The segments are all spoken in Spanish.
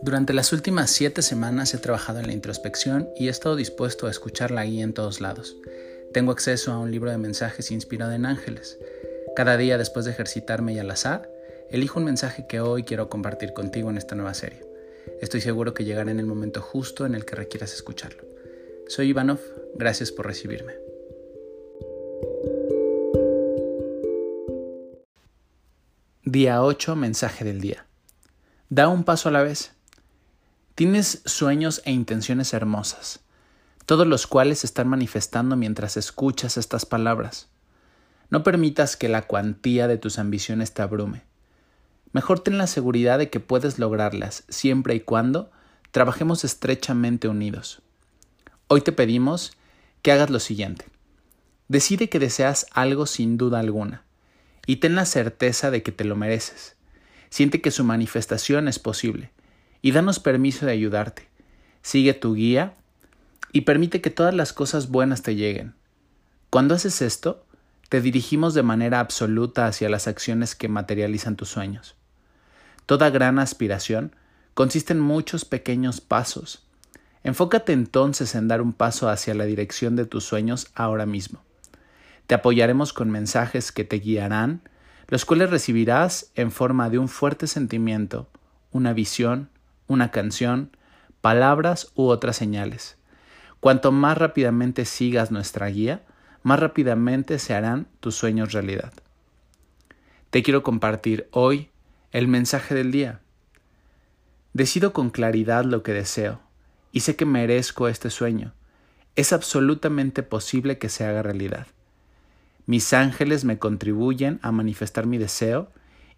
Durante las últimas siete semanas he trabajado en la introspección y he estado dispuesto a escuchar la guía en todos lados. Tengo acceso a un libro de mensajes inspirado en ángeles. Cada día después de ejercitarme y al azar, elijo un mensaje que hoy quiero compartir contigo en esta nueva serie. Estoy seguro que llegará en el momento justo en el que requieras escucharlo. Soy Ivanov, gracias por recibirme. Día 8, mensaje del día. Da un paso a la vez. Tienes sueños e intenciones hermosas, todos los cuales se están manifestando mientras escuchas estas palabras. No permitas que la cuantía de tus ambiciones te abrume. Mejor ten la seguridad de que puedes lograrlas siempre y cuando trabajemos estrechamente unidos. Hoy te pedimos que hagas lo siguiente. Decide que deseas algo sin duda alguna y ten la certeza de que te lo mereces. Siente que su manifestación es posible y danos permiso de ayudarte. Sigue tu guía y permite que todas las cosas buenas te lleguen. Cuando haces esto, te dirigimos de manera absoluta hacia las acciones que materializan tus sueños. Toda gran aspiración consiste en muchos pequeños pasos. Enfócate entonces en dar un paso hacia la dirección de tus sueños ahora mismo. Te apoyaremos con mensajes que te guiarán, los cuales recibirás en forma de un fuerte sentimiento, una visión, una canción, palabras u otras señales. Cuanto más rápidamente sigas nuestra guía, más rápidamente se harán tus sueños realidad. Te quiero compartir hoy el mensaje del día. Decido con claridad lo que deseo y sé que merezco este sueño. Es absolutamente posible que se haga realidad. Mis ángeles me contribuyen a manifestar mi deseo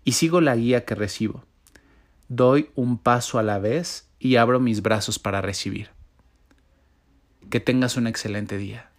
y sigo la guía que recibo doy un paso a la vez y abro mis brazos para recibir. Que tengas un excelente día.